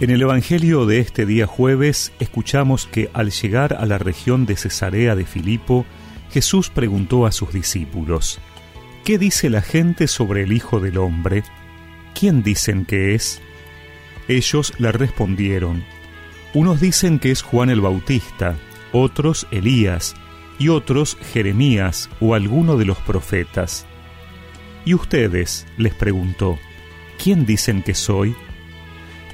En el Evangelio de este día jueves escuchamos que al llegar a la región de Cesarea de Filipo, Jesús preguntó a sus discípulos, ¿Qué dice la gente sobre el Hijo del Hombre? ¿Quién dicen que es? Ellos le respondieron, unos dicen que es Juan el Bautista, otros Elías, y otros Jeremías o alguno de los profetas. ¿Y ustedes? les preguntó, ¿quién dicen que soy?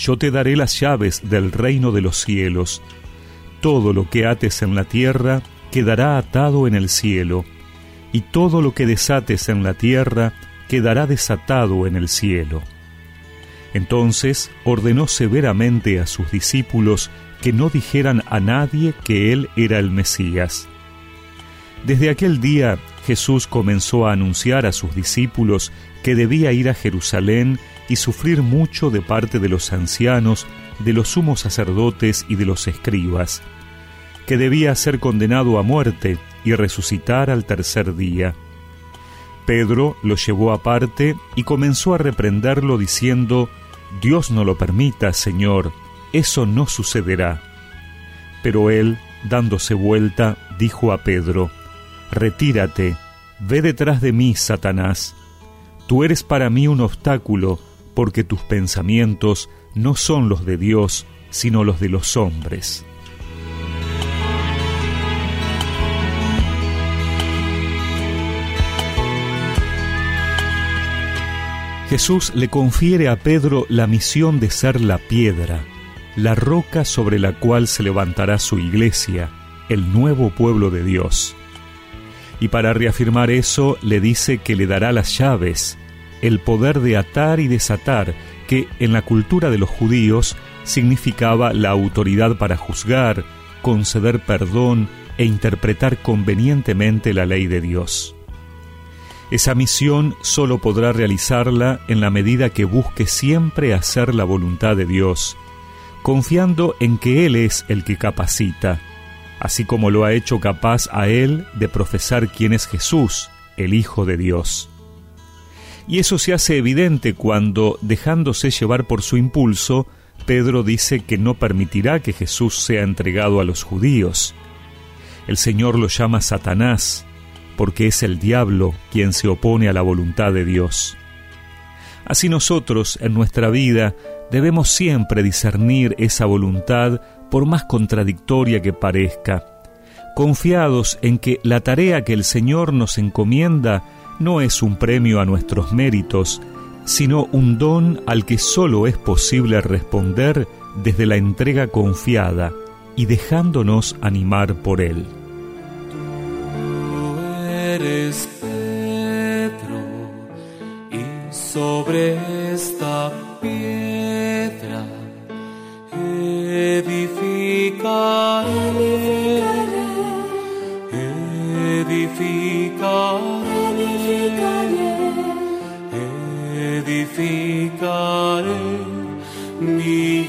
yo te daré las llaves del reino de los cielos. Todo lo que ates en la tierra quedará atado en el cielo, y todo lo que desates en la tierra quedará desatado en el cielo. Entonces ordenó severamente a sus discípulos que no dijeran a nadie que él era el Mesías. Desde aquel día Jesús comenzó a anunciar a sus discípulos que debía ir a Jerusalén y sufrir mucho de parte de los ancianos, de los sumos sacerdotes y de los escribas, que debía ser condenado a muerte y resucitar al tercer día. Pedro lo llevó aparte y comenzó a reprenderlo diciendo, Dios no lo permita, Señor, eso no sucederá. Pero él, dándose vuelta, dijo a Pedro, Retírate, ve detrás de mí, Satanás. Tú eres para mí un obstáculo, porque tus pensamientos no son los de Dios, sino los de los hombres. Jesús le confiere a Pedro la misión de ser la piedra, la roca sobre la cual se levantará su iglesia, el nuevo pueblo de Dios y para reafirmar eso le dice que le dará las llaves, el poder de atar y desatar, que en la cultura de los judíos significaba la autoridad para juzgar, conceder perdón e interpretar convenientemente la ley de Dios. Esa misión solo podrá realizarla en la medida que busque siempre hacer la voluntad de Dios, confiando en que Él es el que capacita, así como lo ha hecho capaz a él de profesar quién es Jesús, el Hijo de Dios. Y eso se hace evidente cuando, dejándose llevar por su impulso, Pedro dice que no permitirá que Jesús sea entregado a los judíos. El Señor lo llama Satanás, porque es el diablo quien se opone a la voluntad de Dios. Así nosotros, en nuestra vida, debemos siempre discernir esa voluntad por más contradictoria que parezca, confiados en que la tarea que el Señor nos encomienda no es un premio a nuestros méritos, sino un don al que solo es posible responder desde la entrega confiada y dejándonos animar por Él. Tú eres Pedro y sobre esta piedra edificaré, mi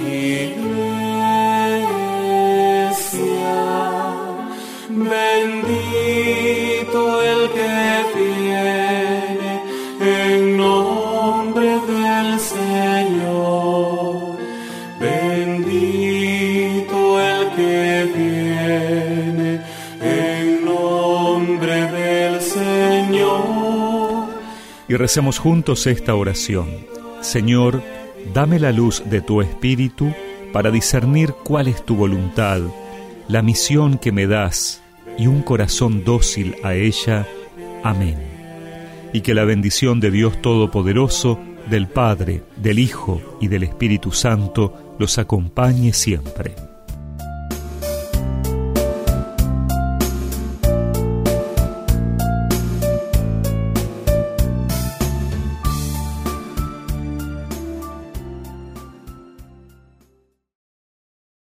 y recemos juntos esta oración. Señor, dame la luz de tu Espíritu para discernir cuál es tu voluntad, la misión que me das y un corazón dócil a ella. Amén. Y que la bendición de Dios Todopoderoso, del Padre, del Hijo y del Espíritu Santo los acompañe siempre.